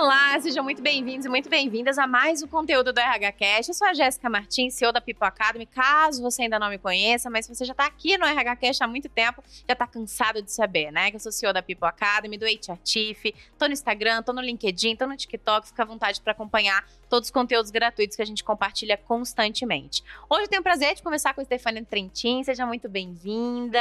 Olá, sejam muito bem-vindos e muito bem-vindas a mais um conteúdo do RH Cast. Eu sou a Jéssica Martins, CEO da People Academy. Caso você ainda não me conheça, mas se você já está aqui no RH Cast há muito tempo, já está cansado de saber, né? Que eu sou CEO da People Academy, do HR Chief, tô no Instagram, tô no LinkedIn, tô no TikTok, fica à vontade para acompanhar todos os conteúdos gratuitos que a gente compartilha constantemente. Hoje eu tenho o prazer de conversar com a Stefania Trentin, seja muito bem-vinda.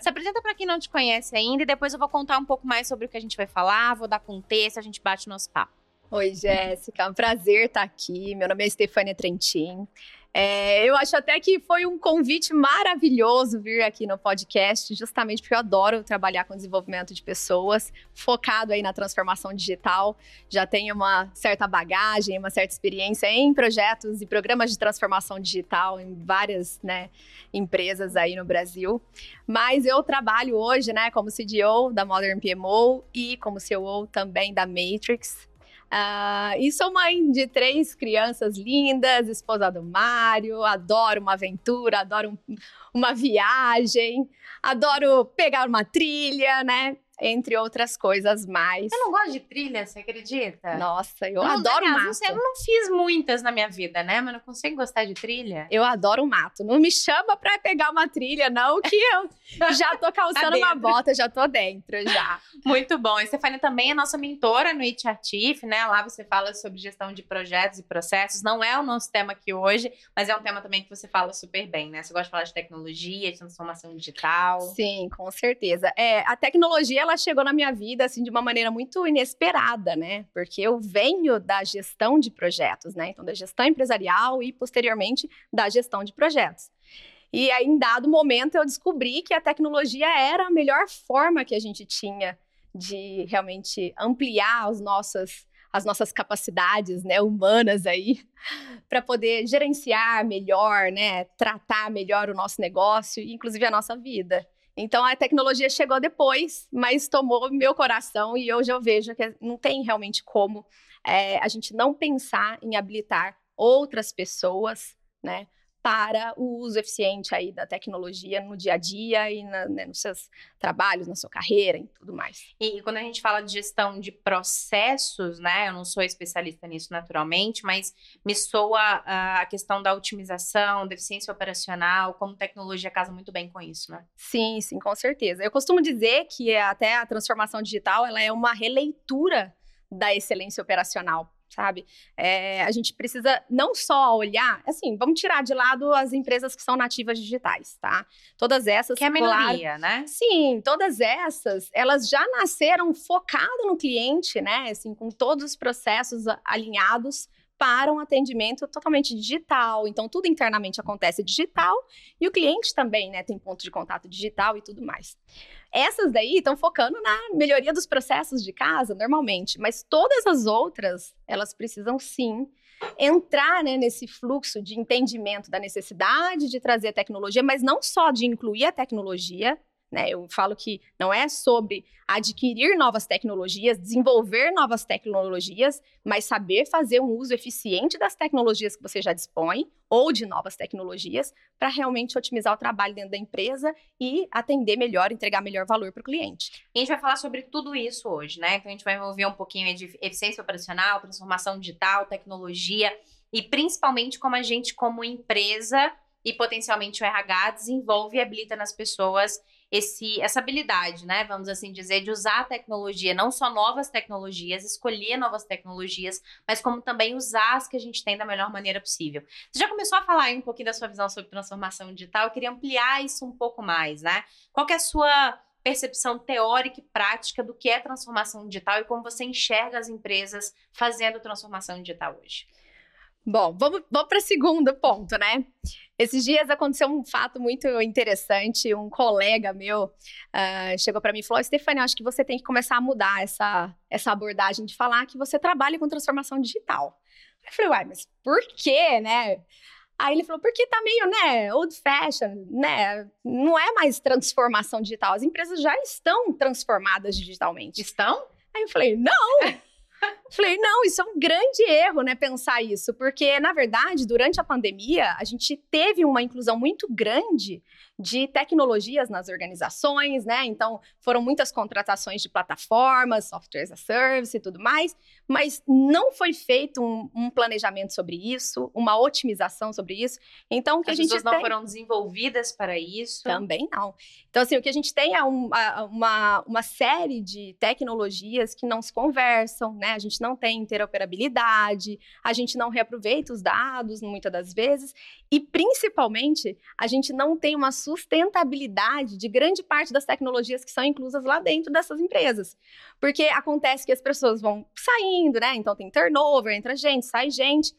Se apresenta para quem não te conhece ainda e depois eu vou contar um pouco mais sobre o que a gente vai falar, vou dar contexto, a gente bate nosso papo. Oi, Jéssica, é um prazer estar aqui. Meu nome é Stefania Trentin. É, eu acho até que foi um convite maravilhoso vir aqui no podcast, justamente porque eu adoro trabalhar com desenvolvimento de pessoas, focado aí na transformação digital. Já tenho uma certa bagagem, uma certa experiência em projetos e programas de transformação digital em várias né, empresas aí no Brasil. Mas eu trabalho hoje né, como CDO da Modern PMO e como CEO também da Matrix. Uh, e sou mãe de três crianças lindas, esposa do Mário, adoro uma aventura, adoro um, uma viagem, adoro pegar uma trilha, né? Entre outras coisas mais. Eu não gosto de trilha, você acredita? Nossa, eu, adoro não, mato. Eu não fiz muitas na minha vida, né? Mas não consigo gostar de trilha. Eu adoro mato. Não me chama pra pegar uma trilha, não, que eu já tô calçando uma bota, já tô dentro, já. Muito bom. E Stefania também é nossa mentora no HR Chief, né? Lá você fala sobre gestão de projetos e processos. Não é o nosso tema aqui hoje, mas é um tema também que você fala super bem, né? Você gosta de falar de tecnologia, de transformação digital. Sim, com certeza. É, a tecnologia, ela ela chegou na minha vida assim de uma maneira muito inesperada, né? Porque eu venho da gestão de projetos, né? Então da gestão empresarial e posteriormente da gestão de projetos. E aí, em dado momento eu descobri que a tecnologia era a melhor forma que a gente tinha de realmente ampliar as nossas as nossas capacidades, né, humanas aí, para poder gerenciar melhor, né, tratar melhor o nosso negócio, inclusive a nossa vida. Então a tecnologia chegou depois, mas tomou meu coração e hoje eu vejo que não tem realmente como é, a gente não pensar em habilitar outras pessoas, né, para o uso eficiente aí da tecnologia no dia a dia e na, né, nos seus trabalhos, na sua carreira e tudo mais. E, e, quando a gente fala de gestão de processos, né, eu não sou especialista nisso naturalmente, mas me soa a questão da otimização, da eficiência operacional, como tecnologia casa muito bem com isso, né? Sim, sim, com certeza. Eu costumo dizer que até a transformação digital, ela é uma releitura da excelência operacional sabe? É, a gente precisa não só olhar, assim, vamos tirar de lado as empresas que são nativas digitais, tá? Todas essas. Que é a minoria, claro, né? Sim, todas essas, elas já nasceram focado no cliente, né? Assim, com todos os processos alinhados para um atendimento totalmente digital. Então, tudo internamente acontece digital e o cliente também, né, tem ponto de contato digital e tudo mais. Essas daí estão focando na melhoria dos processos de casa, normalmente, mas todas as outras, elas precisam sim entrar né, nesse fluxo de entendimento da necessidade de trazer tecnologia, mas não só de incluir a tecnologia, né? Eu falo que não é sobre adquirir novas tecnologias, desenvolver novas tecnologias, mas saber fazer um uso eficiente das tecnologias que você já dispõe ou de novas tecnologias para realmente otimizar o trabalho dentro da empresa e atender melhor, entregar melhor valor para o cliente. E a gente vai falar sobre tudo isso hoje, né? Então a gente vai envolver um pouquinho de eficiência operacional, transformação digital, tecnologia e principalmente como a gente, como empresa e potencialmente o RH, desenvolve e habilita nas pessoas esse, essa habilidade, né? Vamos assim dizer, de usar a tecnologia, não só novas tecnologias, escolher novas tecnologias, mas como também usar as que a gente tem da melhor maneira possível. Você já começou a falar aí um pouquinho da sua visão sobre transformação digital, eu queria ampliar isso um pouco mais, né? Qual é a sua percepção teórica e prática do que é transformação digital e como você enxerga as empresas fazendo transformação digital hoje? Bom, vamos, vamos para o segundo ponto, né? Esses dias aconteceu um fato muito interessante. Um colega meu uh, chegou para mim e falou: Stefania, acho que você tem que começar a mudar essa, essa abordagem de falar que você trabalha com transformação digital. Eu falei, uai, mas por quê, né? Aí ele falou, porque tá meio, né, old fashion, né? Não é mais transformação digital. As empresas já estão transformadas digitalmente. Estão? Aí eu falei, não! Falei, não, isso é um grande erro, né, pensar isso, porque, na verdade, durante a pandemia, a gente teve uma inclusão muito grande de tecnologias nas organizações, né? Então, foram muitas contratações de plataformas, software as a service e tudo mais, mas não foi feito um, um, planejamento sobre isso, uma otimização sobre isso. Então, o que As a gente pessoas tem... não foram desenvolvidas para isso? Também não. Então, assim, o que a gente tem é um, uma, uma série de tecnologias que não se conversam, né? A gente não tem interoperabilidade, a gente não reaproveita os dados, muitas das vezes, e principalmente, a gente não tem uma sustentabilidade de grande parte das tecnologias que são inclusas lá dentro dessas empresas. Porque acontece que as pessoas vão saindo, né? Então tem turnover, entra gente, sai gente.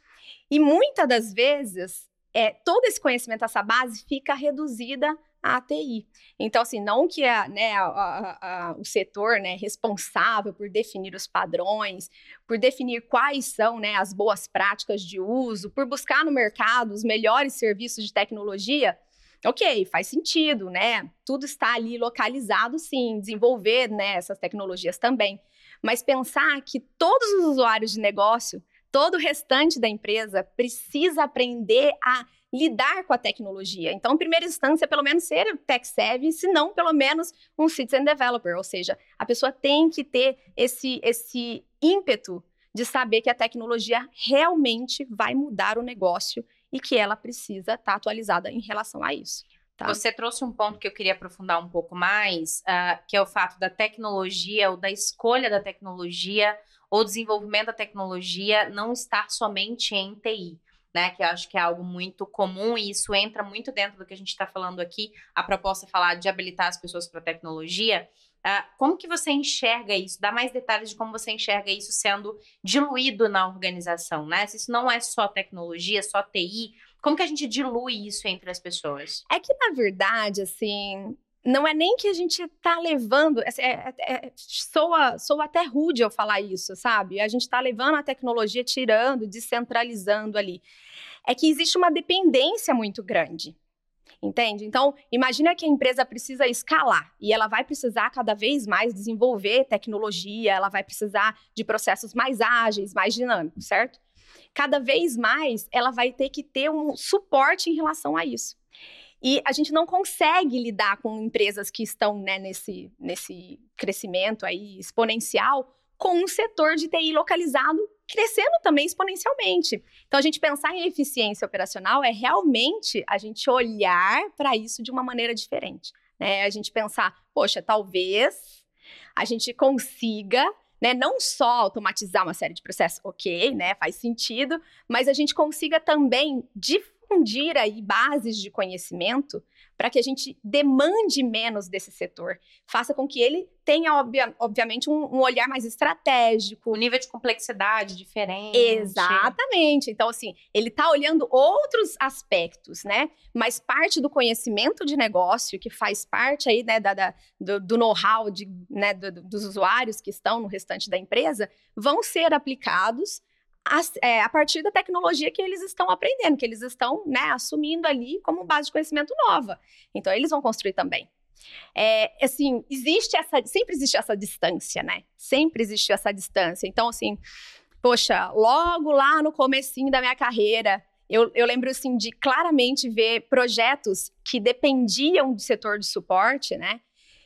E muitas das vezes, é, todo esse conhecimento, essa base, fica reduzida à TI. Então, assim, não que a, né, a, a, a, o setor né, responsável por definir os padrões, por definir quais são né, as boas práticas de uso, por buscar no mercado os melhores serviços de tecnologia, ok, faz sentido, né? Tudo está ali localizado, sim, desenvolver né, essas tecnologias também. Mas pensar que todos os usuários de negócio, todo o restante da empresa precisa aprender a lidar com a tecnologia. Então, em primeira instância, pelo menos ser tech savvy, se não pelo menos um citizen developer, ou seja, a pessoa tem que ter esse esse ímpeto de saber que a tecnologia realmente vai mudar o negócio e que ela precisa estar tá atualizada em relação a isso. Tá? Você trouxe um ponto que eu queria aprofundar um pouco mais, uh, que é o fato da tecnologia ou da escolha da tecnologia ou desenvolvimento da tecnologia não estar somente em TI. Né, que eu acho que é algo muito comum e isso entra muito dentro do que a gente está falando aqui. A proposta é falar de habilitar as pessoas para a tecnologia. Uh, como que você enxerga isso? Dá mais detalhes de como você enxerga isso sendo diluído na organização, né? Se isso não é só tecnologia, só TI, como que a gente dilui isso entre as pessoas? É que, na verdade, assim, não é nem que a gente tá levando. É, é, é, soa, soa até rude eu falar isso, sabe? A gente tá levando a tecnologia, tirando, descentralizando ali. É que existe uma dependência muito grande. Entende? Então, imagina que a empresa precisa escalar e ela vai precisar cada vez mais desenvolver tecnologia, ela vai precisar de processos mais ágeis, mais dinâmicos, certo? Cada vez mais ela vai ter que ter um suporte em relação a isso. E a gente não consegue lidar com empresas que estão né, nesse, nesse crescimento aí exponencial com um setor de TI localizado crescendo também exponencialmente. Então, a gente pensar em eficiência operacional é realmente a gente olhar para isso de uma maneira diferente. Né? A gente pensar, poxa, talvez a gente consiga né, não só automatizar uma série de processos, ok, né, faz sentido, mas a gente consiga também difundir aí bases de conhecimento para que a gente demande menos desse setor, faça com que ele tenha, obvia, obviamente, um, um, olhar mais estratégico. Um nível de complexidade diferente. Exatamente. Então, assim, ele está olhando outros aspectos, né? Mas parte do conhecimento de negócio, que faz parte aí, né, da, da do, do know-how né, do, dos usuários que estão no restante da empresa, vão ser aplicados a, é, a, partir da tecnologia que eles estão aprendendo, que eles estão né, assumindo ali como base de conhecimento nova. Então, eles vão construir também. É, assim, existe essa, sempre existe essa distância, né? Sempre existiu essa distância. Então, assim, poxa, logo lá no comecinho da minha carreira, eu, eu lembro, assim, de claramente ver projetos que dependiam do setor de suporte, né?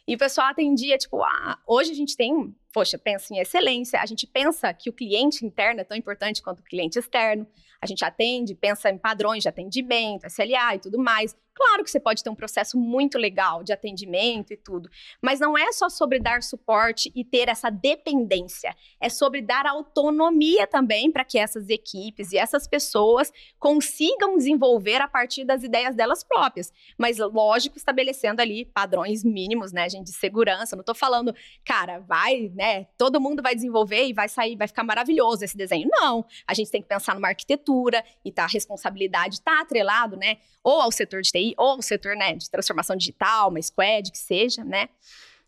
E o pessoal atendia, tipo, ah, hoje a gente tem poxa, pensa em excelência, a gente pensa que o cliente interno é tão importante quanto o cliente externo, a gente atende, pensa em padrões de atendimento, SLA e tudo mais. Claro que você pode ter um processo muito legal de atendimento e tudo, mas não é só sobre dar suporte e ter essa dependência, é sobre dar autonomia também para que essas equipes e essas pessoas consigam desenvolver a partir das ideias delas próprias, mas lógico, estabelecendo ali padrões mínimos, né, gente, de segurança. Não estou falando, cara, vai, né, todo mundo vai desenvolver e vai sair, vai ficar maravilhoso esse desenho. Não, a gente tem que pensar numa arquitetura e tá, a responsabilidade está atrelado, né, ou ao setor de TI ou o setor né, de transformação digital, uma squad, que seja, né?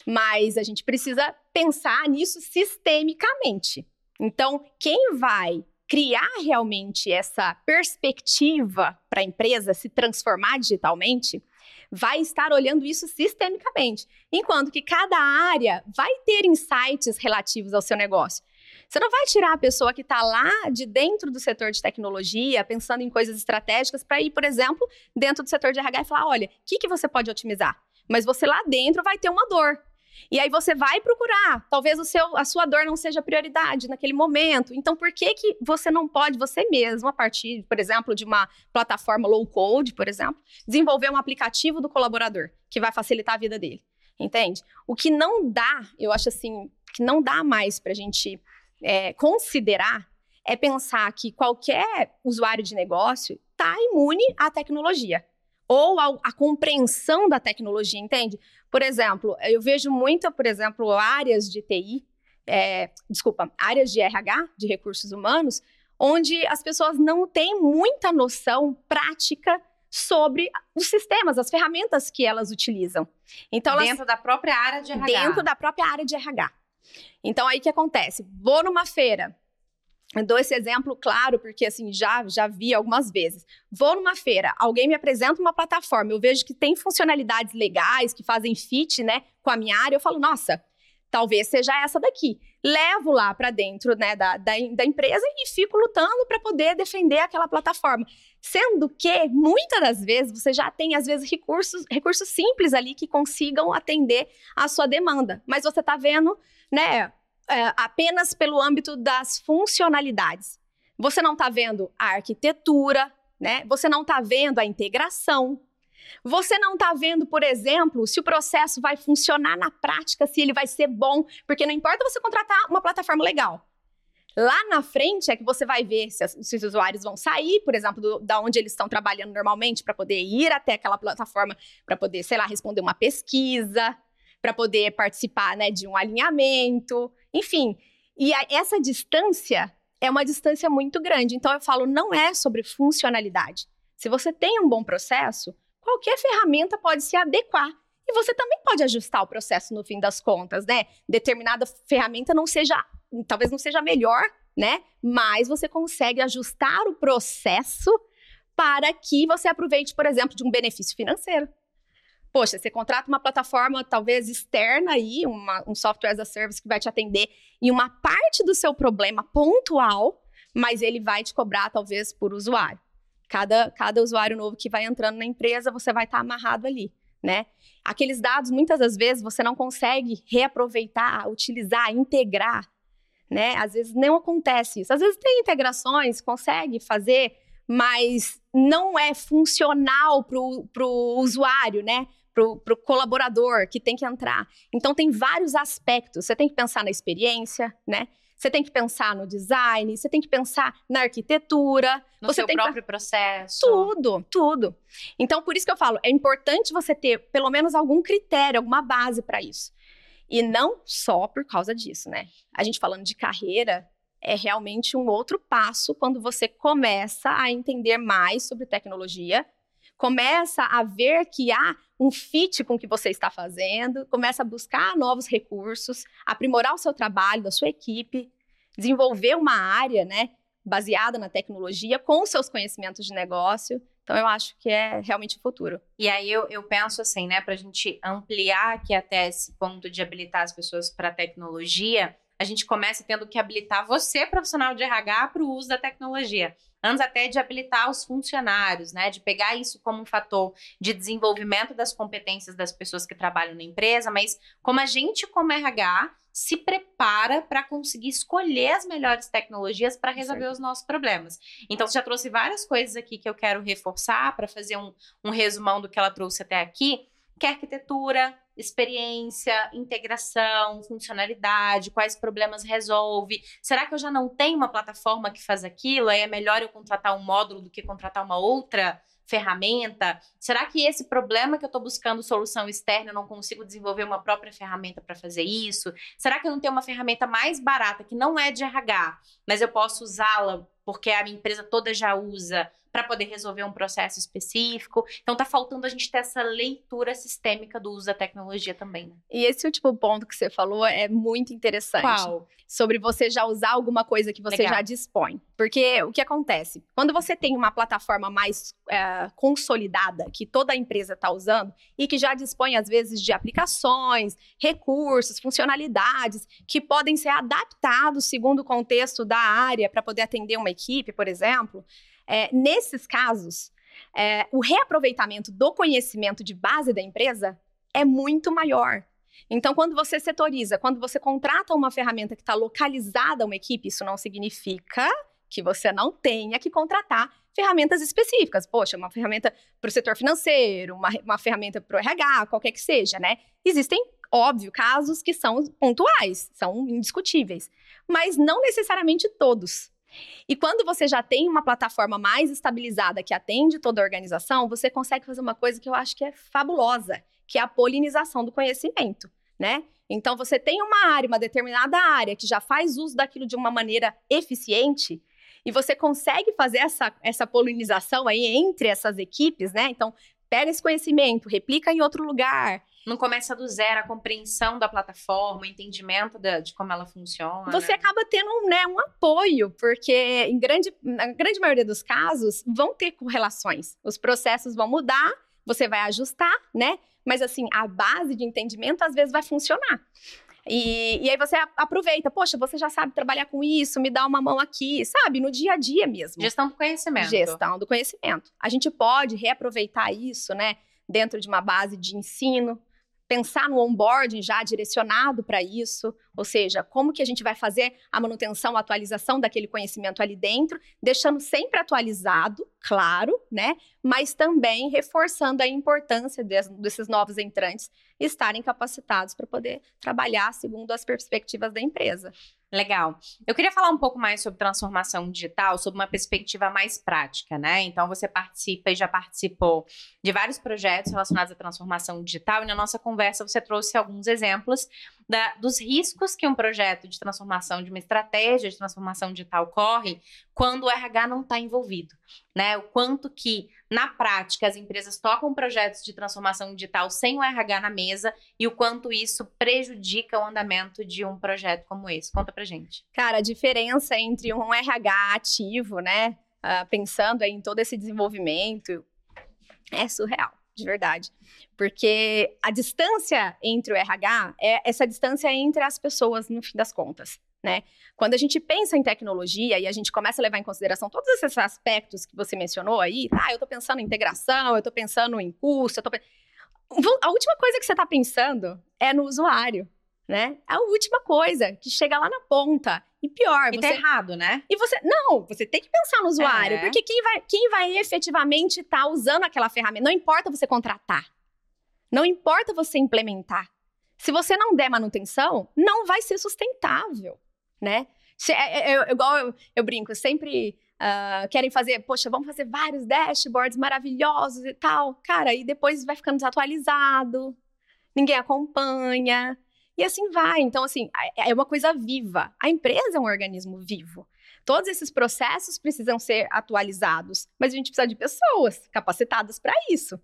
Mas a gente precisa pensar nisso sistemicamente. Então, quem vai criar realmente essa perspectiva para a empresa se transformar digitalmente vai estar olhando isso sistemicamente, enquanto que cada área vai ter insights relativos ao seu negócio. Você não vai tirar a pessoa que está lá de dentro do setor de tecnologia, pensando em coisas estratégicas, para ir, por exemplo, dentro do setor de RH e falar: olha, o que, que você pode otimizar? Mas você lá dentro vai ter uma dor. E aí você vai procurar. Talvez o seu, a sua dor não seja prioridade naquele momento. Então, por que, que você não pode, você mesmo, a partir, por exemplo, de uma plataforma low code, por exemplo, desenvolver um aplicativo do colaborador que vai facilitar a vida dele? Entende? O que não dá, eu acho assim, que não dá mais para a gente é, considerar é pensar que qualquer usuário de negócio está imune à tecnologia ou a, a, compreensão da tecnologia, entende? Por exemplo, eu vejo muito, por exemplo, áreas de TI, é, desculpa, áreas de RH, de recursos humanos, onde as pessoas não têm muita noção prática sobre os sistemas, as ferramentas que elas utilizam. Então, dentro elas, da própria área de RH. Dentro da própria área de RH. Então, aí que acontece? Vou numa feira, eu dou esse exemplo claro porque assim já já vi algumas vezes. Vou numa feira, alguém me apresenta uma plataforma, eu vejo que tem funcionalidades legais que fazem fit, né, com a minha área, eu falo, nossa, talvez seja essa daqui. Levo lá para dentro, né, da, da, da, empresa e fico lutando para poder defender aquela plataforma. Sendo que muitas das vezes você já tem às vezes recursos recursos simples ali que consigam atender a sua demanda, mas você está vendo, né, é, apenas pelo âmbito das funcionalidades. Você não está vendo a arquitetura, né? Você não está vendo a integração. Você não está vendo, por exemplo, se o processo vai funcionar na prática, se ele vai ser bom, porque não importa você contratar uma plataforma legal. Lá na frente é que você vai ver se, se os usuários vão sair, por exemplo, do, da onde eles estão trabalhando normalmente, para poder ir até aquela plataforma, para poder, sei lá, responder uma pesquisa, para poder participar né, de um alinhamento, enfim. E a, essa distância é uma distância muito grande. Então eu falo, não é sobre funcionalidade. Se você tem um bom processo, qualquer ferramenta pode se adequar. E você também pode ajustar o processo no fim das contas, né? Determinada ferramenta não seja, talvez não seja melhor, né? Mas você consegue ajustar o processo para que você aproveite, por exemplo, de um benefício financeiro. Poxa, você contrata uma plataforma talvez externa aí, uma, um software as a service que vai te atender em uma parte do seu problema pontual, mas ele vai te cobrar talvez por usuário. Cada, cada usuário novo que vai entrando na empresa, você vai estar tá amarrado ali, né? Aqueles dados, muitas das vezes, você não consegue reaproveitar, utilizar, integrar, né? Às vezes não acontece isso. Às vezes tem integrações, consegue fazer, mas não é funcional para o usuário, né? para o colaborador que tem que entrar. Então, tem vários aspectos. Você tem que pensar na experiência, né? Você tem que pensar no design, você tem que pensar na arquitetura. No você seu próprio processo. Tudo, tudo. Então, por isso que eu falo, é importante você ter pelo menos algum critério, alguma base para isso. E não só por causa disso, né? A gente falando de carreira, é realmente um outro passo quando você começa a entender mais sobre tecnologia, começa a ver que há um fit com o que você está fazendo, começa a buscar novos recursos, aprimorar o seu trabalho, da sua equipe, desenvolver uma área, né, baseada na tecnologia com seus conhecimentos de negócio. Então, eu acho que é realmente o futuro. E aí, eu, eu penso assim, né, para a gente ampliar aqui até esse ponto de habilitar as pessoas para a tecnologia, a gente começa tendo que habilitar você, profissional de RH, para o uso da tecnologia antes até de habilitar os funcionários, né? De pegar isso como um fator de desenvolvimento das competências das pessoas que trabalham na empresa, mas como a gente, como RH, se prepara para conseguir escolher as melhores tecnologias para resolver certo. os nossos problemas. Então, você já trouxe várias coisas aqui que eu quero reforçar para fazer um, um resumão do que ela trouxe até aqui, que é arquitetura, experiência, integração, funcionalidade, quais problemas resolve. Será que eu já não tenho uma plataforma que faz aquilo? Aí é melhor eu contratar um módulo do que contratar uma outra ferramenta? Será que esse problema que eu estou buscando solução externa eu não consigo desenvolver uma própria ferramenta para fazer isso? Será que eu não tenho uma ferramenta mais barata que não é de RH, mas eu posso usá-la porque a empresa toda já usa para poder resolver um processo específico. Então tá faltando a gente ter essa leitura sistêmica do uso da tecnologia também. Né? E esse último ponto que você falou é muito interessante. Qual? Sobre você já usar alguma coisa que você Legal. já dispõe. Porque o que acontece? Quando você tem uma plataforma mais é, consolidada, que toda a empresa está usando, e que já dispõe, às vezes, de aplicações, recursos, funcionalidades, que podem ser adaptados segundo o contexto da área para poder atender uma equipe, por exemplo, é, nesses casos, é, o reaproveitamento do conhecimento de base da empresa é muito maior. Então, quando você setoriza, quando você contrata uma ferramenta que está localizada a uma equipe, isso não significa que você não tenha que contratar ferramentas específicas. Poxa, uma ferramenta para o setor financeiro, uma, uma ferramenta para o RH, qualquer que seja, né? Existem, óbvio, casos que são pontuais, são indiscutíveis, mas não necessariamente todos. E quando você já tem uma plataforma mais estabilizada que atende toda a organização, você consegue fazer uma coisa que eu acho que é fabulosa, que é a polinização do conhecimento, né? Então você tem uma área, uma determinada área que já faz uso daquilo de uma maneira eficiente, e você consegue fazer essa, essa polinização aí entre essas equipes, né? Então, pega esse conhecimento, replica em outro lugar, não começa do zero a compreensão da plataforma, o entendimento de, de como ela funciona. Você acaba tendo né, um apoio, porque em grande, na grande maioria dos casos vão ter correlações. Os processos vão mudar, você vai ajustar, né? Mas assim, a base de entendimento às vezes vai funcionar. E, e, aí você aproveita, poxa, você já sabe trabalhar com isso, me dá uma mão aqui, sabe? No dia a dia mesmo. Gestão do conhecimento. Gestão do conhecimento. A gente pode reaproveitar isso, né? Dentro de uma base de ensino, pensar no onboarding já direcionado para isso, ou seja, como que a gente vai fazer a manutenção, a atualização daquele conhecimento ali dentro, deixando sempre atualizado, claro, né? Mas também reforçando a importância desses novos entrantes estarem capacitados para poder trabalhar segundo as perspectivas da empresa. Legal. Eu queria falar um pouco mais sobre transformação digital, sobre uma perspectiva mais prática, né? Então, você participa e já participou de vários projetos relacionados à transformação digital, e na nossa conversa você trouxe alguns exemplos da, dos riscos que um projeto de transformação, de uma estratégia de transformação digital corre quando o RH não está envolvido, né? O quanto que, na prática, as empresas tocam projetos de transformação digital sem o RH na mesa e o quanto isso prejudica o andamento de um projeto como esse. Conta pra gente. Cara, a diferença entre um RH ativo, né? Uh, pensando em todo esse desenvolvimento, é surreal de verdade. Porque a distância entre o RH é essa distância entre as pessoas, no fim das contas. Né? Quando a gente pensa em tecnologia e a gente começa a levar em consideração todos esses aspectos que você mencionou aí, ah, eu estou pensando em integração, eu estou pensando em custo, eu tô... a última coisa que você está pensando é no usuário, né? É a última coisa que chega lá na ponta. E pior, e tá você... tá errado, né? E você, não, você tem que pensar no usuário, é. porque quem vai, quem vai efetivamente estar tá usando aquela ferramenta, não importa você contratar. Não importa você implementar. Se você não der manutenção, não vai ser sustentável, né? É, é, igual eu, eu brinco, sempre uh, querem fazer, poxa, vamos fazer vários dashboards maravilhosos e tal. Cara, e depois vai ficando desatualizado, ninguém acompanha. E assim vai. Então, assim, é uma coisa viva. A empresa é um organismo vivo. Todos esses processos precisam ser atualizados, mas a gente precisa de pessoas capacitadas para isso.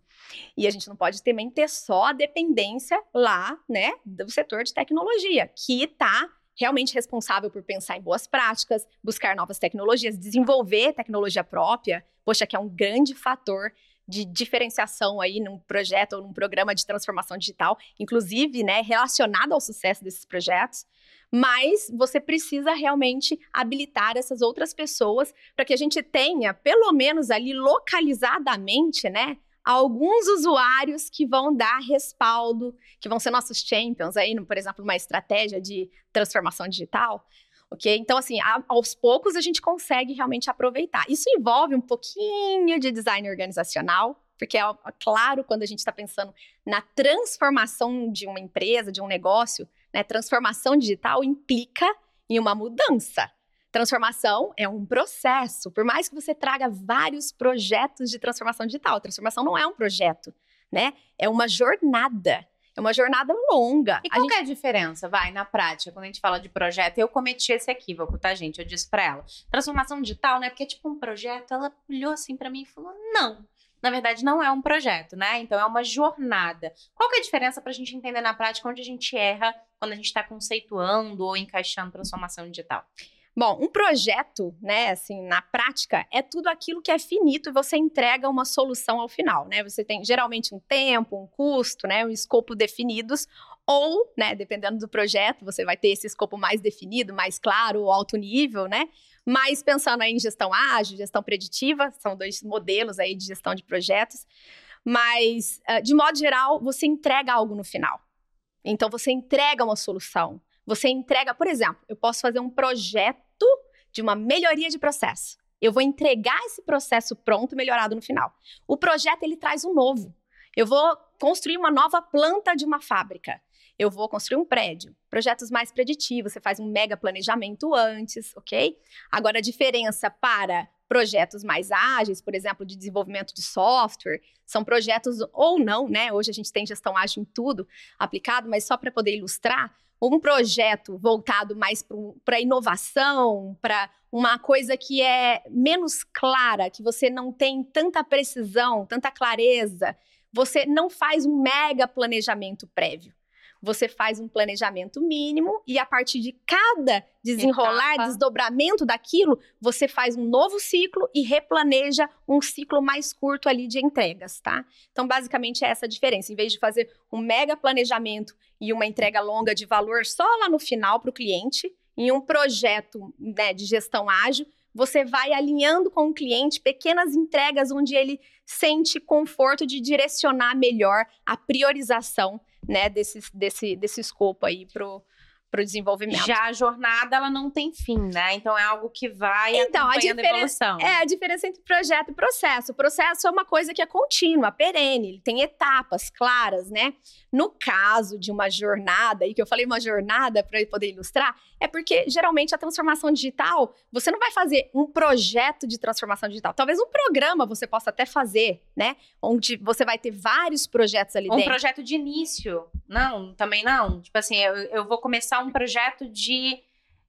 E a gente não pode também ter só a dependência lá, né, do setor de tecnologia, que está realmente responsável por pensar em boas práticas, buscar novas tecnologias, desenvolver tecnologia própria, poxa, que é um grande fator de diferenciação aí num projeto ou num programa de transformação digital, inclusive, né, relacionado ao sucesso desses projetos. Mas você precisa realmente habilitar essas outras pessoas para que a gente tenha, pelo menos ali localizadamente, né, alguns usuários que vão dar respaldo, que vão ser nossos champions aí, por exemplo, numa estratégia de transformação digital, ok? Então, assim, a, aos poucos a gente consegue realmente aproveitar. Isso envolve um pouquinho de design organizacional, porque é, é claro quando a gente está pensando na transformação de uma empresa, de um negócio, né? Transformação digital implica em uma mudança. Transformação é um processo. Por mais que você traga vários projetos de transformação digital, transformação não é um projeto, né? É uma jornada. É uma jornada longa. E qual gente... é a diferença, vai, na prática, quando a gente fala de projeto? Eu cometi esse equívoco, tá, gente? Eu disse pra ela. Transformação digital, né? Porque é tipo um projeto. Ela olhou assim para mim e falou: não. Na verdade, não é um projeto, né? Então é uma jornada. Qual que é a diferença pra gente entender na prática onde a gente erra quando a gente está conceituando ou encaixando transformação digital? Bom, um projeto, né, assim, na prática, é tudo aquilo que é finito e você entrega uma solução ao final, né? Você tem geralmente um tempo, um custo, né, um escopo definidos, ou, né, dependendo do projeto, você vai ter esse escopo mais definido, mais claro, alto nível, né? Mas pensando em gestão ágil, gestão preditiva, são dois modelos aí de gestão de projetos. Mas, ah, de modo geral, você entrega algo no final. Então você entrega uma solução. Você entrega, por exemplo, eu posso fazer um projeto de uma melhoria de processo. Eu vou entregar esse processo pronto, melhorado no final. O projeto ele traz um novo. Eu vou construir uma nova planta de uma fábrica. Eu vou construir um prédio. Projetos mais preditivos, você faz um mega planejamento antes, ok? Agora, a diferença para projetos mais ágeis, por exemplo, de desenvolvimento de software, são projetos ou não, né? Hoje a gente tem gestão ágil em tudo aplicado, mas só para poder ilustrar, um projeto voltado mais para inovação, para uma coisa que é menos clara, que você não tem tanta precisão, tanta clareza, você não faz um mega planejamento prévio. Você faz um planejamento mínimo e a partir de cada desenrolar, Etapa. desdobramento daquilo, você faz um novo ciclo e replaneja um ciclo mais curto ali de entregas, tá? Então, basicamente é essa a diferença. Em vez de fazer um mega planejamento e uma entrega longa de valor só lá no final para o cliente, em um projeto né, de gestão ágil, você vai alinhando com o cliente pequenas entregas onde ele sente conforto de direcionar melhor a priorização né, desse, desse, desse escopo aí pro, para o desenvolvimento. Já a jornada ela não tem fim, né? Então é algo que vai então, a, diferença, a. É a diferença entre projeto e processo. O processo é uma coisa que é contínua, perene, ele tem etapas claras, né? No caso de uma jornada, e que eu falei uma jornada para poder ilustrar, é porque geralmente a transformação digital, você não vai fazer um projeto de transformação digital. Talvez um programa você possa até fazer, né? Onde você vai ter vários projetos ali um dentro. Um projeto de início. Não, também não. Tipo assim, eu, eu vou começar um projeto de,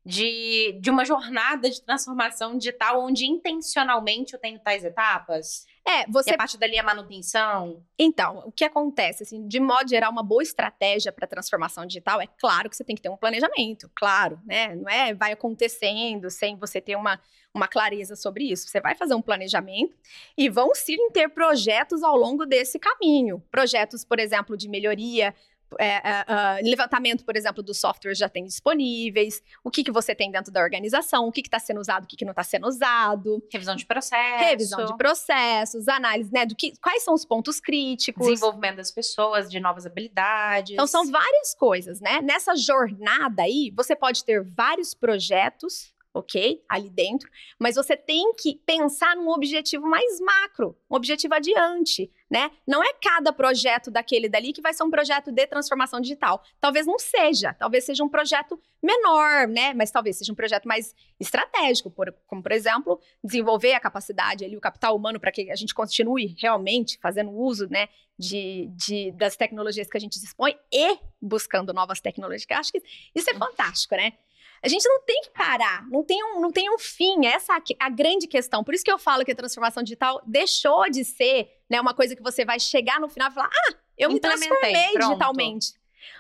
de, de uma jornada de transformação digital onde intencionalmente eu tenho tais etapas? É, você. E a partir dali a manutenção? Então, o que acontece, assim, de modo geral, uma boa estratégia para transformação digital é claro que você tem que ter um planejamento, claro, né? Não é vai acontecendo sem você ter uma, uma clareza sobre isso. Você vai fazer um planejamento e vão sim ter projetos ao longo desse caminho. Projetos, por exemplo, de melhoria é, uh, levantamento, por exemplo, dos softwares já tem disponíveis, o que, que você tem dentro da organização, o que está sendo usado, o que, que não está sendo usado. Revisão de processos. Revisão de processos, análise, né, do que, quais são os pontos críticos. Desenvolvimento das pessoas, de novas habilidades. Então, são várias coisas, né? Nessa jornada aí, você pode ter vários projetos ok? Ali dentro, mas você tem que pensar num objetivo mais macro, um objetivo adiante, né? Não é cada projeto daquele dali que vai ser um projeto de transformação digital. Talvez não seja, talvez seja um projeto menor, né? Mas talvez seja um projeto mais estratégico, por, como por exemplo, desenvolver a capacidade ali, o capital humano para que a gente continue realmente fazendo uso, né? De, de, das tecnologias que a gente dispõe e buscando novas tecnologias. Eu acho que isso é fantástico, né? A gente não tem que parar, não tem um, não tem um fim. Essa é a grande questão. Por isso que eu falo que a transformação digital deixou de ser né, uma coisa que você vai chegar no final e falar: ah, eu me transformei pronto. digitalmente.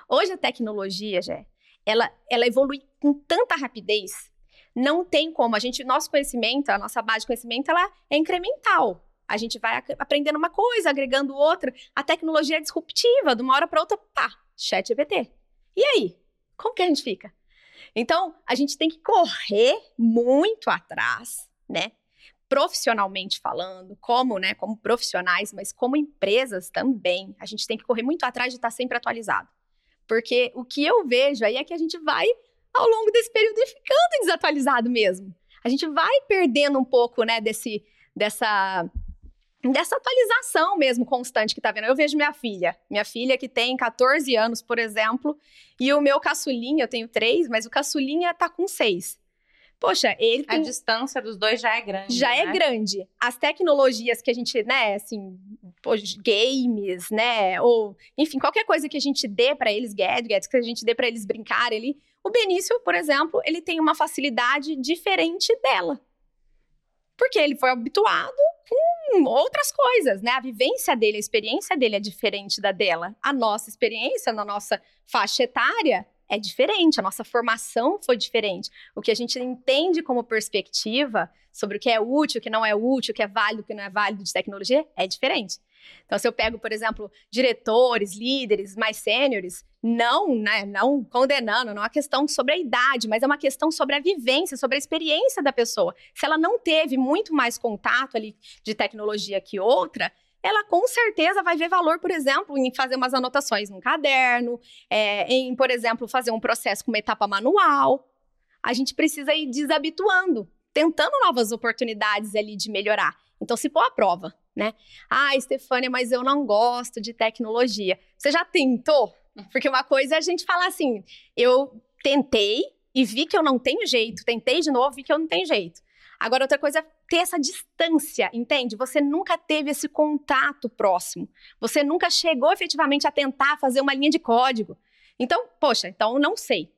Hoje a tecnologia, Jé, ela, ela evolui com tanta rapidez. Não tem como. A gente, nosso conhecimento, a nossa base de conhecimento, ela é incremental. A gente vai aprendendo uma coisa, agregando outra. A tecnologia é disruptiva, de uma hora para outra, pá, chat GPT. E aí? Como que a gente fica? Então, a gente tem que correr muito atrás, né? Profissionalmente falando, como, né, como profissionais, mas como empresas também, a gente tem que correr muito atrás de estar sempre atualizado. Porque o que eu vejo aí é que a gente vai, ao longo desse período, ficando desatualizado mesmo. A gente vai perdendo um pouco, né, desse, dessa dessa atualização mesmo constante que tá vendo. Eu vejo minha filha, minha filha que tem 14 anos, por exemplo, e o meu caçulinha, eu tenho três, mas o caçulinha tá com seis. Poxa, ele tem... A distância dos dois já é grande. Já é né? é grande. As tecnologias que a gente, né, assim, games, né, ou, enfim, qualquer coisa que a gente dê para eles, gadgets, que a gente dê para eles brincarem ali, o Benício, por exemplo, ele tem uma facilidade diferente dela. Porque ele foi habituado com outras coisas, né? A vivência dele, a experiência dele é diferente da dela. A nossa experiência na nossa faixa etária é diferente, a nossa formação foi diferente. O que a gente entende como perspectiva sobre o que é útil, o que não é útil, o que é válido, o que não é válido de tecnologia é diferente. Então, se eu pego, por exemplo, diretores, líderes mais sêniores, não, né, não condenando, não é uma questão sobre a idade, mas é uma questão sobre a vivência, sobre a experiência da pessoa. Se ela não teve muito mais contato ali de tecnologia que outra, ela com certeza vai ver valor, por exemplo, em fazer umas anotações num caderno, é, em, por exemplo, fazer um processo com uma etapa manual. A gente precisa ir desabituando, tentando novas oportunidades ali de melhorar. Então, se pôr à prova, né? Ah, Estefânia, mas eu não gosto de tecnologia. Você já tentou? Porque uma coisa é a gente falar assim, eu tentei e vi que eu não tenho jeito, tentei de novo e vi que eu não tenho jeito. Agora, outra coisa é ter essa distância, entende? Você nunca teve esse contato próximo. Você nunca chegou efetivamente a tentar fazer uma linha de código. Então, poxa, então não sei.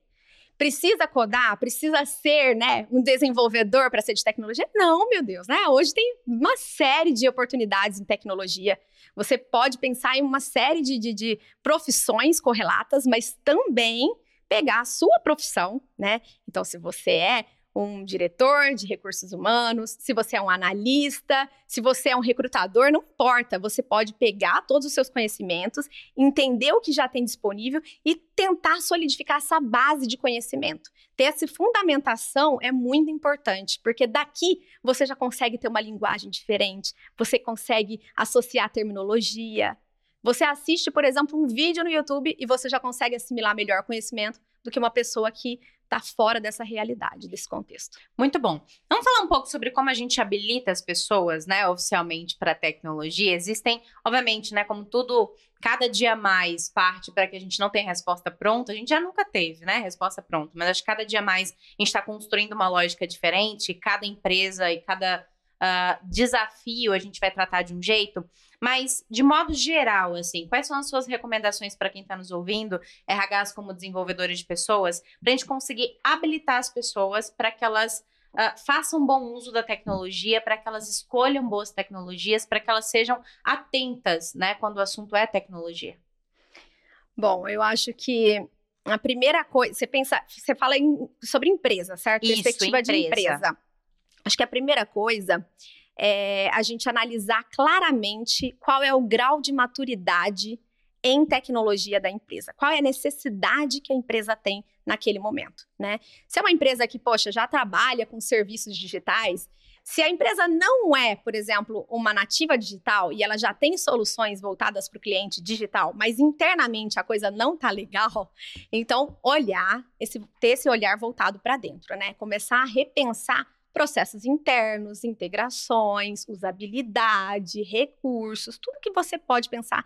Precisa codar? Precisa ser, né, um desenvolvedor para ser de tecnologia? Não, meu Deus, né? Hoje tem uma série de oportunidades em tecnologia. Você pode pensar em uma série de, de, de profissões correlatas, mas também pegar a sua profissão, né? Então, se você é um diretor de recursos humanos, se você é um analista, se você é um recrutador, não importa. Você pode pegar todos os seus conhecimentos, entender o que já tem disponível e tentar solidificar essa base de conhecimento. Ter essa fundamentação é muito importante, porque daqui você já consegue ter uma linguagem diferente, você consegue associar terminologia. Você assiste, por exemplo, um vídeo no YouTube e você já consegue assimilar melhor conhecimento do que uma pessoa que está fora dessa realidade, desse contexto. Muito bom. Vamos falar um pouco sobre como a gente habilita as pessoas, né, oficialmente para a tecnologia. Existem, obviamente, né, como tudo, cada dia mais parte para que a gente não tenha resposta pronta. A gente já nunca teve, né, resposta pronta, mas acho que cada dia mais a gente está construindo uma lógica diferente. Cada empresa e cada uh, desafio a gente vai tratar de um jeito. Mas, de modo geral, assim, quais são as suas recomendações para quem está nos ouvindo, RHs como desenvolvedores de pessoas, para a gente conseguir habilitar as pessoas para que elas uh, façam bom uso da tecnologia, para que elas escolham boas tecnologias, para que elas sejam atentas, né, quando o assunto é tecnologia? Bom, eu acho que a primeira coisa, você pensa, você fala em, sobre empresa, certo? Isso, Perspectiva empresa. de empresa. Acho que a primeira coisa é a gente analisar claramente qual é o grau de maturidade em tecnologia da empresa. Qual é a necessidade que a empresa tem naquele momento, né? Se é uma empresa que, poxa, já trabalha com serviços digitais, se a empresa não é, por exemplo, uma nativa digital e ela já tem soluções voltadas para o cliente digital, mas internamente a coisa não tá legal, então olhar, esse, ter esse olhar voltado para dentro, né? Começar a repensar processos internos, integrações, usabilidade, recursos, tudo que você pode pensar,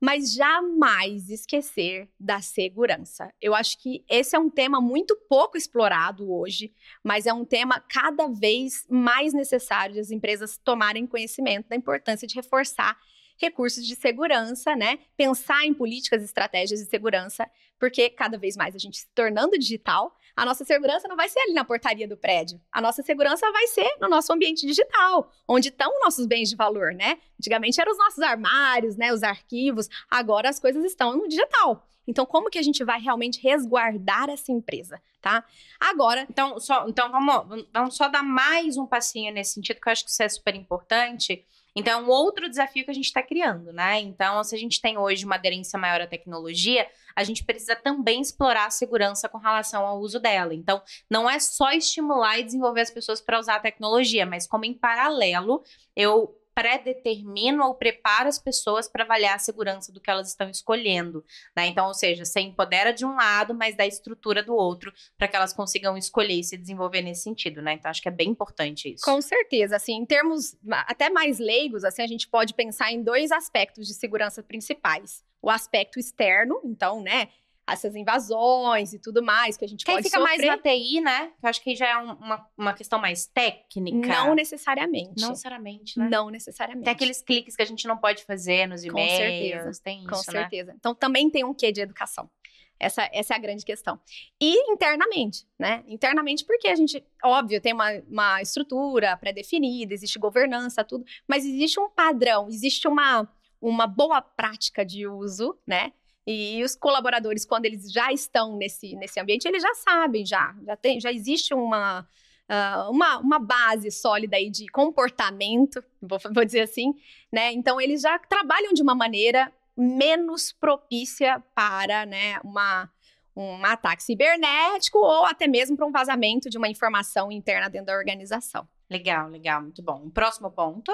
mas jamais esquecer da segurança. Eu acho que esse é um tema muito pouco explorado hoje, mas é um tema cada vez mais necessário de as empresas tomarem conhecimento da importância de reforçar recursos de segurança, né? Pensar em políticas e estratégias de segurança, porque cada vez mais a gente se tornando digital, a nossa segurança não vai ser ali na portaria do prédio. A nossa segurança vai ser no nosso ambiente digital, onde estão nossos bens de valor, né? Antigamente eram os nossos armários, né, os arquivos, agora as coisas estão no digital. Então, como que a gente vai realmente resguardar essa empresa, tá? Agora. Então, só, então vamos, vamos só dar mais um passinho nesse sentido, que eu acho que isso é super importante. Então, é um outro desafio que a gente está criando, né? Então, se a gente tem hoje uma aderência maior à tecnologia, a gente precisa também explorar a segurança com relação ao uso dela. Então, não é só estimular e desenvolver as pessoas para usar a tecnologia, mas como em paralelo eu pré-determino ou preparo as pessoas para avaliar a segurança do que elas estão escolhendo. Né? Então, ou seja, você empodera de um lado, mas dá estrutura do outro para que elas consigam escolher e se desenvolver nesse sentido. Né? Então, acho que é bem importante isso. Com certeza. Assim, em termos até mais leigos, assim, a gente pode pensar em dois aspectos de segurança principais. O aspecto externo, então, né? Essas invasões e tudo mais que a gente Quem pode fica sofrer. mais na TI, né? Eu acho que já é uma, uma questão mais técnica. Não necessariamente. Não necessariamente, né? Não necessariamente. Tem aqueles cliques que a gente não pode fazer nos e-mails. Com certeza. Tem isso, Com né? certeza. Então também tem um quê de educação. Essa, essa é a grande questão. E internamente, né? Internamente, porque a gente, óbvio, tem uma, uma estrutura pré-definida, existe governança, tudo, mas existe um padrão, existe uma, uma boa prática de uso, né? E os colaboradores, quando eles já estão nesse, nesse ambiente, eles já sabem, já, já, tem, já existe uma, uh, uma, uma base sólida aí de comportamento, vou, vou dizer assim, né? Então, eles já trabalham de uma maneira menos propícia para né, uma, um ataque cibernético ou até mesmo para um vazamento de uma informação interna dentro da organização. Legal, legal, muito bom. O próximo ponto.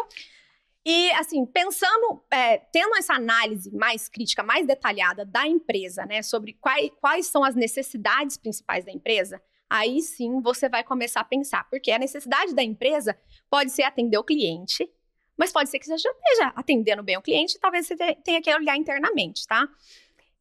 E, assim, pensando, é, tendo essa análise mais crítica, mais detalhada da empresa, né, sobre quais, quais são as necessidades principais da empresa, aí sim você vai começar a pensar. Porque a necessidade da empresa pode ser atender o cliente, mas pode ser que você já esteja atendendo bem o cliente, talvez você tenha que olhar internamente, tá?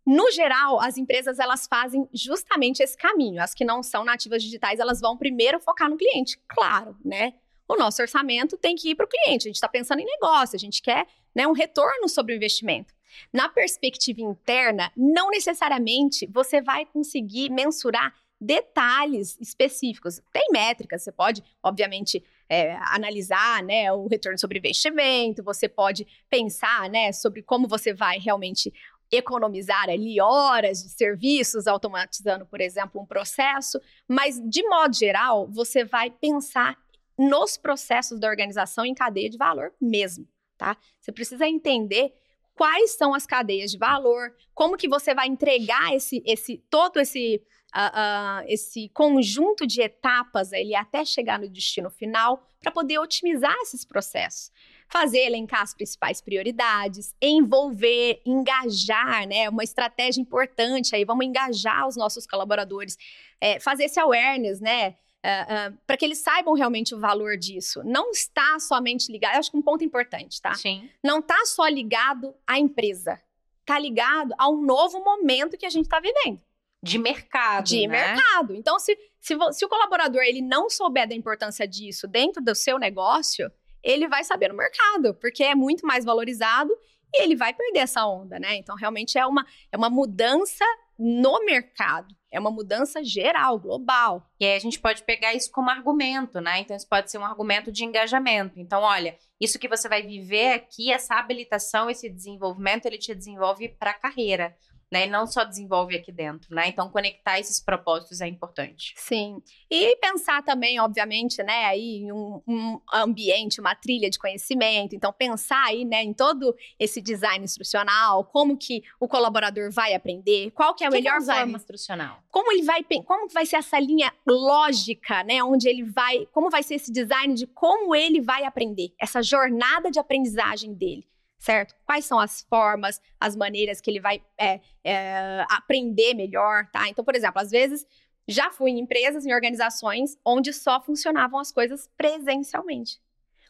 No geral, as empresas elas fazem justamente esse caminho. As que não são nativas digitais, elas vão primeiro focar no cliente, claro, né? O nosso orçamento tem que ir para o cliente. A gente está pensando em negócio, a gente quer né, um retorno sobre o investimento. Na perspectiva interna, não necessariamente você vai conseguir mensurar detalhes específicos. Tem métricas, você pode, obviamente, é, analisar né, o retorno sobre investimento, você pode pensar né, sobre como você vai realmente economizar ali horas de serviços, automatizando, por exemplo, um processo, mas de modo geral, você vai pensar nos processos da organização em cadeia de valor mesmo, tá? Você precisa entender quais são as cadeias de valor, como que você vai entregar esse, esse todo esse, uh, uh, esse conjunto de etapas ele até chegar no destino final para poder otimizar esses processos. Fazer elencar as principais prioridades, envolver, engajar, né? Uma estratégia importante aí, vamos engajar os nossos colaboradores, é, fazer esse awareness, né? Uh, uh, para que eles saibam realmente o valor disso. Não está somente ligado, acho que um ponto importante, tá? Sim. Não está só ligado à empresa, está ligado a um novo momento que a gente está vivendo. De mercado, De né? mercado. Então, se, se, se o colaborador ele não souber da importância disso dentro do seu negócio, ele vai saber no mercado, porque é muito mais valorizado e ele vai perder essa onda, né? Então, realmente é uma, é uma mudança no mercado. É uma mudança geral, global. E aí a gente pode pegar isso como argumento, né? Então, isso pode ser um argumento de engajamento. Então, olha, isso que você vai viver aqui, essa habilitação, esse desenvolvimento, ele te desenvolve para a carreira né? Ele não só desenvolve aqui dentro, né? Então, conectar esses propósitos é importante. Sim. E pensar também, obviamente, né, aí em um, um, ambiente, uma trilha de conhecimento. Então, pensar aí, né, em todo esse design instrucional, como que o colaborador vai aprender, qual que é a que melhor que é forma. instrucional? Como ele vai, como vai ser essa linha lógica, né, onde ele vai, como vai ser esse design de como ele vai aprender, essa jornada de aprendizagem dele certo? Quais são as formas, as maneiras que ele vai é, é, aprender melhor, tá? Então, por exemplo, às vezes já fui em empresas, em organizações onde só funcionavam as coisas presencialmente.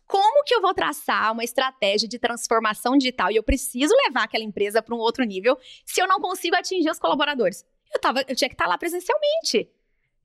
Como que eu vou traçar uma estratégia de transformação digital e eu preciso levar aquela empresa para um outro nível se eu não consigo atingir os colaboradores? Eu, tava, eu tinha que estar lá presencialmente.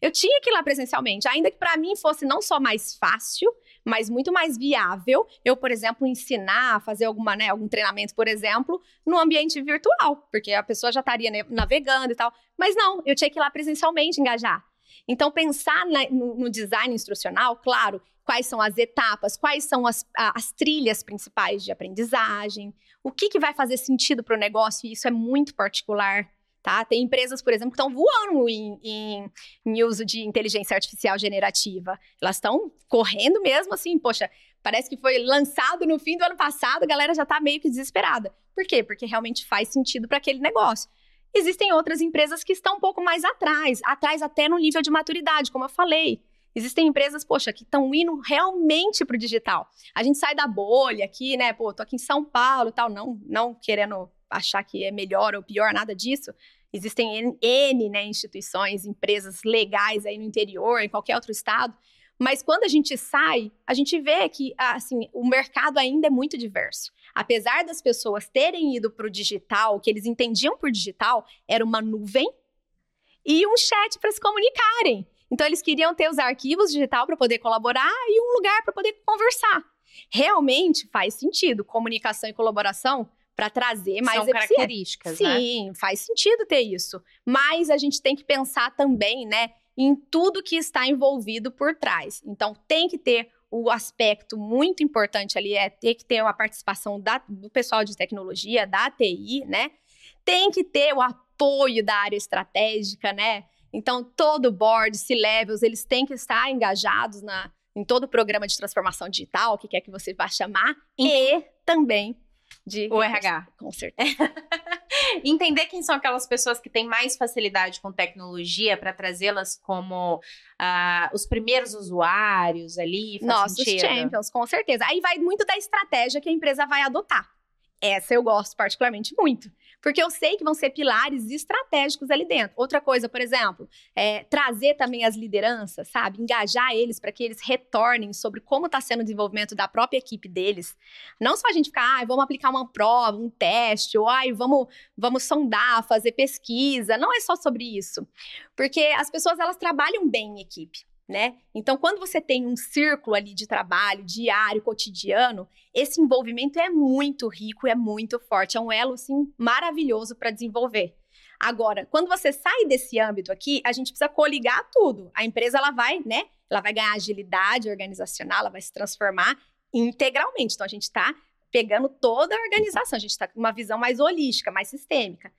Eu tinha que ir lá presencialmente, ainda que para mim fosse não só mais fácil, mas muito mais viável eu, por exemplo, ensinar, fazer alguma, né, algum treinamento, por exemplo, no ambiente virtual, porque a pessoa já estaria navegando e tal. Mas não, eu tinha que ir lá presencialmente engajar. Então, pensar na, no, no, design instrucional, claro, quais são as etapas, quais são as, as trilhas principais de aprendizagem, o que, que vai fazer sentido para o negócio, e isso é muito particular Tá? Tem empresas, por exemplo, que estão voando em, em, em, uso de inteligência artificial generativa. Elas estão correndo mesmo assim, poxa, parece que foi lançado no fim do ano passado, a galera já está meio que desesperada. Por quê? Porque realmente faz sentido para aquele negócio. Existem outras empresas que estão um pouco mais atrás, atrás até no nível de maturidade, como eu falei. Existem empresas, poxa, que estão indo realmente para o digital. A gente sai da bolha aqui, né? Pô, tô aqui em São Paulo tal, não, não querendo achar que é melhor ou pior, nada disso. Existem N, né, instituições, empresas legais aí no interior, em qualquer outro estado. Mas quando a gente sai, a gente vê que assim, o mercado ainda é muito diverso. Apesar das pessoas terem ido para o digital, o que eles entendiam por digital era uma nuvem e um chat para se comunicarem. Então eles queriam ter os arquivos digital para poder colaborar e um lugar para poder conversar. Realmente faz sentido comunicação e colaboração para trazer mais São características, né? Sim, né? faz sentido ter isso. Mas a gente tem que pensar também, né, em tudo que está envolvido por trás. Então, tem que ter o aspecto muito importante ali é ter que ter a participação da, do pessoal de tecnologia, da TI, né? Tem que ter o apoio da área estratégica, né? Então, todo o board, C-levels, eles têm que estar engajados na, em todo o programa de transformação digital, o que quer que você vá chamar, e também de o RH. Com certeza. Entender quem são aquelas pessoas que têm mais facilidade com tecnologia para trazê-las como uh, os primeiros usuários ali. Nossos sentido? champions, com certeza. Aí vai muito da estratégia que a empresa vai adotar. Essa eu gosto particularmente muito. Porque eu sei que vão ser pilares estratégicos ali dentro. Outra coisa, por exemplo, é trazer também as lideranças, sabe? Engajar eles para que eles retornem sobre como está sendo o desenvolvimento da própria equipe deles. Não só a gente ficar, ah, vamos aplicar uma prova, um teste, ou ah, vamos, vamos sondar, fazer pesquisa. Não é só sobre isso. Porque as pessoas, elas trabalham bem em equipe né? Então, quando você tem um círculo ali de trabalho diário, cotidiano, esse envolvimento é muito rico, é muito forte, é um elo assim maravilhoso para desenvolver. Agora, quando você sai desse âmbito aqui, a gente precisa coligar tudo. A empresa ela vai, né? Ela vai ganhar agilidade organizacional, ela vai se transformar integralmente. Então, a gente está pegando toda a organização, a gente está com uma visão mais holística, mais sistêmica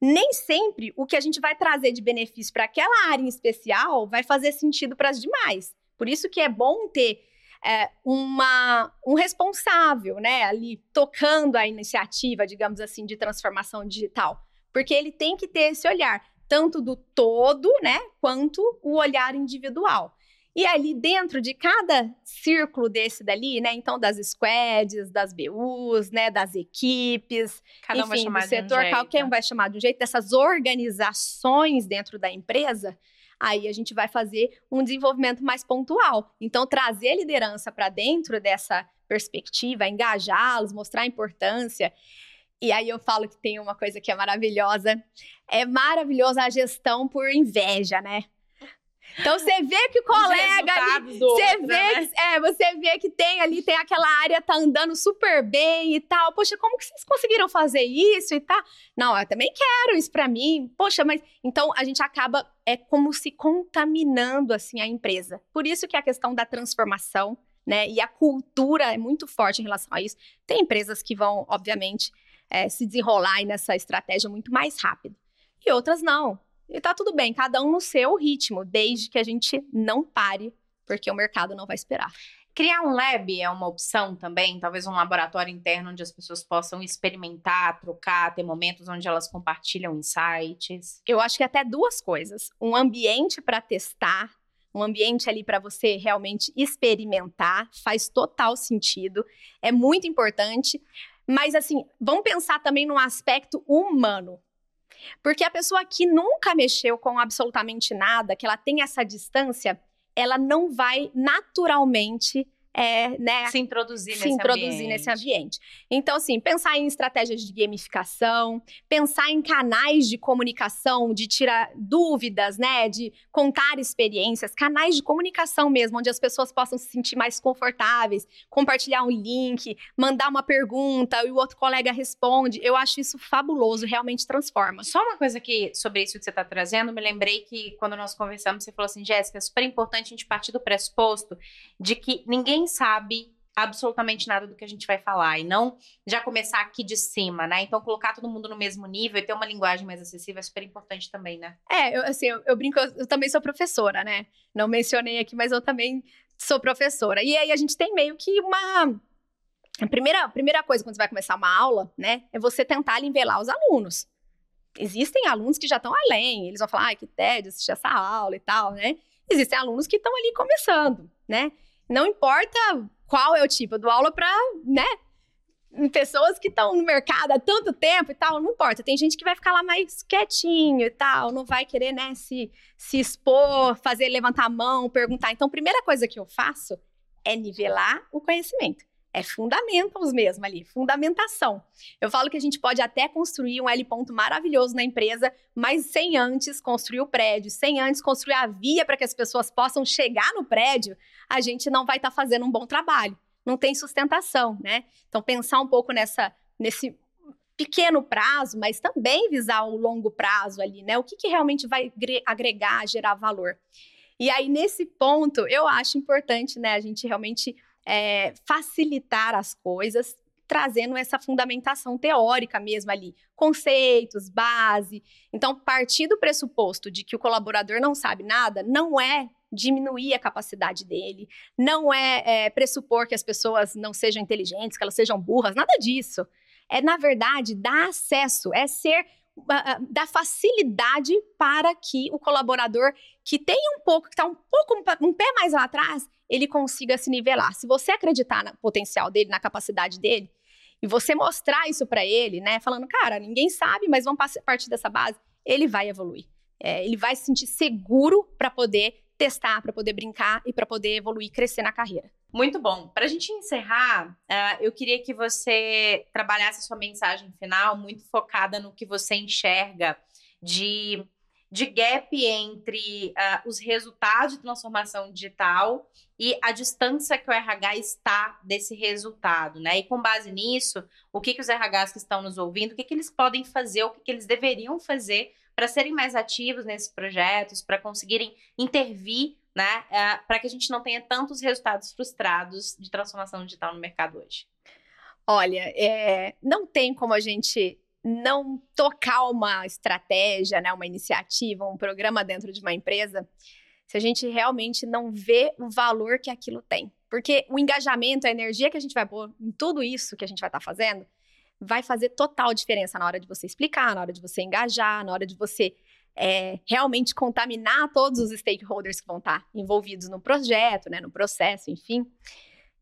nem sempre o que a gente vai trazer de benefício para aquela área em especial vai fazer sentido para as demais. Por isso que é bom ter é, uma, um responsável, né, ali tocando a iniciativa, digamos assim, de transformação digital. Porque ele tem que ter esse olhar, tanto do todo, né, quanto o olhar individual. E ali dentro de cada círculo desse dali, né? Então, das squads, das BUs, né? Das equipes, cada enfim, um vai chamar do setor, de um qualquer um vai chamar de um jeito, dessas organizações dentro da empresa, aí a gente vai fazer um desenvolvimento mais pontual. Então, trazer a liderança para dentro dessa perspectiva, engajá-los, mostrar a importância. E aí eu falo que tem uma coisa que é maravilhosa. É maravilhosa a gestão por inveja, né? Então você vê que o colega ali, você vê, né? que, é, você vê que tem ali, tem aquela área tá andando super bem e tal. Poxa, como que vocês conseguiram fazer isso e tal? Não, eu também quero isso para mim. Poxa, mas então a gente acaba é como se contaminando assim a empresa. Por isso que a questão da transformação, né, e a cultura é muito forte em relação a isso. Tem empresas que vão, obviamente, é, se desenrolar nessa estratégia muito mais rápido. E outras não. E tá tudo bem, cada um no seu ritmo, desde que a gente não pare, porque o mercado não vai esperar. Criar um lab é uma opção também, talvez um laboratório interno onde as pessoas possam experimentar, trocar, ter momentos onde elas compartilham insights. Eu acho que até duas coisas: um ambiente para testar, um ambiente ali para você realmente experimentar, faz total sentido, é muito importante. Mas assim, vamos pensar também no aspecto humano. Porque a pessoa que nunca mexeu com absolutamente nada, que ela tem essa distância, ela não vai naturalmente é, né, se introduzir, se nesse, introduzir ambiente. nesse ambiente. Então, assim, pensar em estratégias de gamificação, pensar em canais de comunicação, de tirar dúvidas, né, de contar experiências, canais de comunicação mesmo, onde as pessoas possam se sentir mais confortáveis, compartilhar um link, mandar uma pergunta e o outro colega responde. Eu acho isso fabuloso, realmente transforma. Só uma coisa que sobre isso que você está trazendo, me lembrei que quando nós conversamos, você falou assim, Jéssica, é super importante a gente partir do pressuposto de que ninguém sabe absolutamente nada do que a gente vai falar e não já começar aqui de cima, né? Então colocar todo mundo no mesmo nível e ter uma linguagem mais acessível é super importante também, né? É, eu, assim, eu, eu brinco, eu, também sou professora, né? Não mencionei aqui, mas eu também sou professora. E aí a gente tem meio que uma a primeira, a primeira coisa quando você vai começar uma aula, né, é você tentar nivelar os alunos. Existem alunos que já estão além, eles vão falar, ai, que tédio assistir essa aula e tal, né? Existem alunos que estão ali começando, né? Não importa qual é o tipo, eu dou aula para, né? Pessoas que estão no mercado há tanto tempo e tal, não importa. Tem gente que vai ficar lá mais quietinho e tal, não vai querer, né, se, se expor, fazer, levantar a mão, perguntar. Então, a primeira coisa que eu faço é nivelar o conhecimento é fundamentals mesmo ali, fundamentação. Eu falo que a gente pode até construir um L ponto maravilhoso na empresa, mas sem antes construir o prédio, sem antes construir a via para que as pessoas possam chegar no prédio, a gente não vai estar tá fazendo um bom trabalho. Não tem sustentação, né? Então pensar um pouco nessa nesse pequeno prazo, mas também visar o longo prazo ali, né? O que, que realmente vai agregar, gerar valor. E aí, nesse ponto, eu acho importante, né, a gente realmente é, facilitar as coisas, trazendo essa fundamentação teórica mesmo ali, conceitos, base. Então, partir do pressuposto de que o colaborador não sabe nada, não é diminuir a capacidade dele, não é, é pressupor que as pessoas não sejam inteligentes, que elas sejam burras, nada disso. é, na verdade, dar acesso, é ser da facilidade para que o colaborador que tem um pouco, que está um pouco um pé mais lá atrás, ele consiga se nivelar. Se você acreditar no potencial dele, na capacidade dele, e você mostrar isso para ele, né, falando, cara, ninguém sabe, mas vamos partir dessa base, ele vai evoluir. É, ele vai se sentir seguro para poder testar, para poder brincar e para poder evoluir, crescer na carreira. Muito bom. Para a gente encerrar, uh, eu queria que você trabalhasse a sua mensagem final muito focada no que você enxerga de, de gap entre uh, os resultados de transformação digital e a distância que o RH está desse resultado, né? E com base nisso, o que, que os RHs que estão nos ouvindo, o que, que eles podem fazer, o que, que eles deveriam fazer para serem mais ativos nesses projetos, para conseguirem intervir, né, uh, para que a gente não tenha tantos resultados frustrados de transformação digital no mercado hoje? Olha, é, não tem como a gente não tocar uma estratégia, né, uma iniciativa, um programa dentro de uma empresa, se a gente realmente não vê o valor que aquilo tem. Porque o engajamento, a energia que a gente vai pôr em tudo isso que a gente vai estar tá fazendo, vai fazer total diferença na hora de você explicar, na hora de você engajar, na hora de você é, realmente contaminar todos os stakeholders que vão estar envolvidos no projeto, né, no processo, enfim.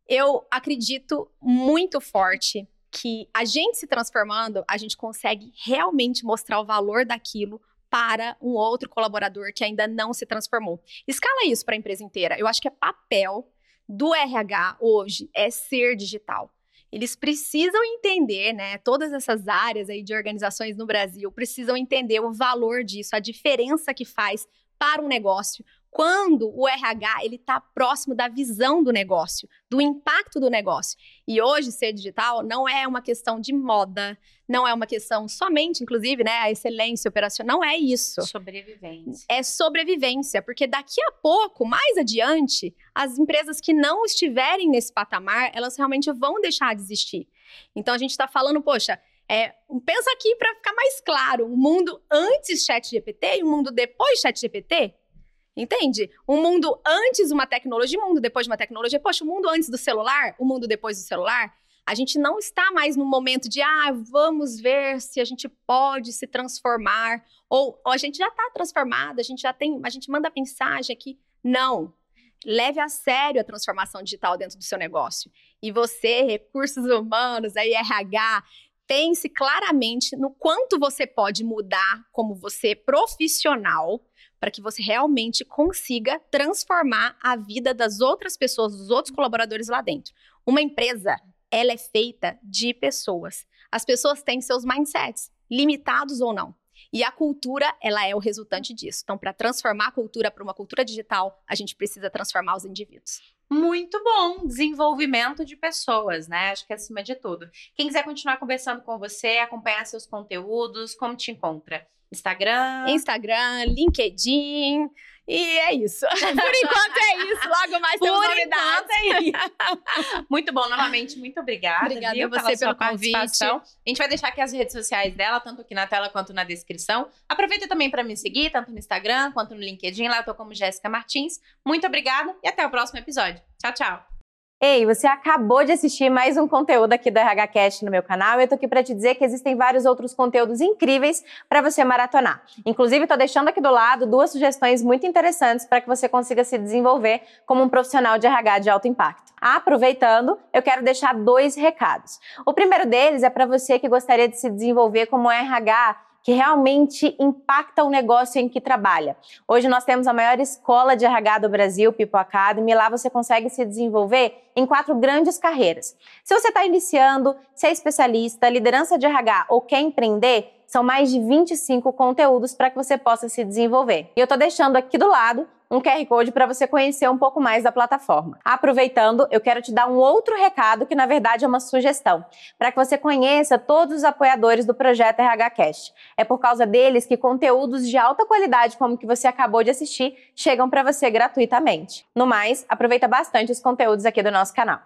Eu acredito muito forte que a gente se transformando, a gente consegue realmente mostrar o valor daquilo para um outro colaborador que ainda não se transformou. Escala isso para a empresa inteira. Eu acho que é papel do RH hoje é ser digital eles precisam entender, né? Todas essas áreas aí de organizações no Brasil precisam entender o valor disso, a diferença que faz para um negócio, quando o RH ele está próximo da visão do negócio, do impacto do negócio. E hoje ser digital não é uma questão de moda, não é uma questão somente, inclusive, né, a excelência operacional, não é isso. Sobrevivência. É sobrevivência, porque daqui a pouco, mais adiante, as empresas que não estiverem nesse patamar, elas realmente vão deixar de existir. Então a gente está falando, poxa, é, pensa aqui para ficar mais claro, o mundo antes chat GPT e o mundo depois chat GPT Entende? Um mundo antes de uma tecnologia, um mundo depois de uma tecnologia. Poxa, o mundo antes do celular, o mundo depois do celular. A gente não está mais no momento de, ah, vamos ver se a gente pode se transformar. Ou, ou a gente já está transformado, a gente já tem, a gente manda mensagem aqui. Não. Leve a sério a transformação digital dentro do seu negócio. E você, recursos humanos, aí RH, pense claramente no quanto você pode mudar como você profissional para que você realmente consiga transformar a vida das outras pessoas, dos outros colaboradores lá dentro. Uma empresa, ela é feita de pessoas. As pessoas têm seus mindsets, limitados ou não. E a cultura, ela é o resultante disso. Então, para transformar a cultura para uma cultura digital, a gente precisa transformar os indivíduos. Muito bom, desenvolvimento de pessoas, né? Acho que é acima de tudo. Quem quiser continuar conversando com você, acompanhar seus conteúdos, como te encontra? Instagram. Instagram, LinkedIn. E é isso. Por enquanto é isso. Logo mais temos Por novidades. É isso. muito bom, novamente, muito obrigada. Obrigada viu, a você pelo convite. A gente vai deixar aqui as redes sociais dela, tanto aqui na tela quanto na descrição. Aproveita também para me seguir, tanto no Instagram quanto no LinkedIn. Lá eu tô como Jéssica Martins. Muito obrigada e até o próximo episódio. Tchau, tchau. Ei, você acabou de assistir mais um conteúdo aqui do RHCast no meu canal eu tô aqui para te dizer que existem vários outros conteúdos incríveis para você maratonar. Inclusive, tô deixando aqui do lado duas sugestões muito interessantes para que você consiga se desenvolver como um profissional de RH de alto impacto. Aproveitando, eu quero deixar dois recados. O primeiro deles é para você que gostaria de se desenvolver como RH que realmente impacta o negócio em que trabalha. Hoje nós temos a maior escola de RH do Brasil, People Academy, e lá você consegue se desenvolver em quatro grandes carreiras. Se você está iniciando, se é especialista, liderança de RH ou quer empreender, são mais de 25 conteúdos para que você possa se desenvolver. E eu estou deixando aqui do lado um QR Code para você conhecer um pouco mais da plataforma. Aproveitando, eu quero te dar um outro recado que na verdade é uma sugestão, para que você conheça todos os apoiadores do projeto RH Cast. É por causa deles que conteúdos de alta qualidade como que você acabou de assistir chegam para você gratuitamente. No mais, aproveita bastante os conteúdos aqui do nosso canal.